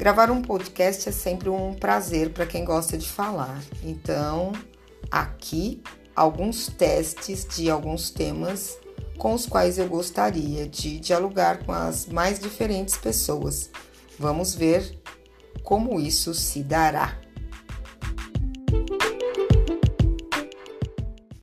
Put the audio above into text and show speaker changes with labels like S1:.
S1: Gravar um podcast é sempre um prazer para quem gosta de falar. Então, aqui alguns testes de alguns temas com os quais eu gostaria de dialogar com as mais diferentes pessoas. Vamos ver como isso se dará.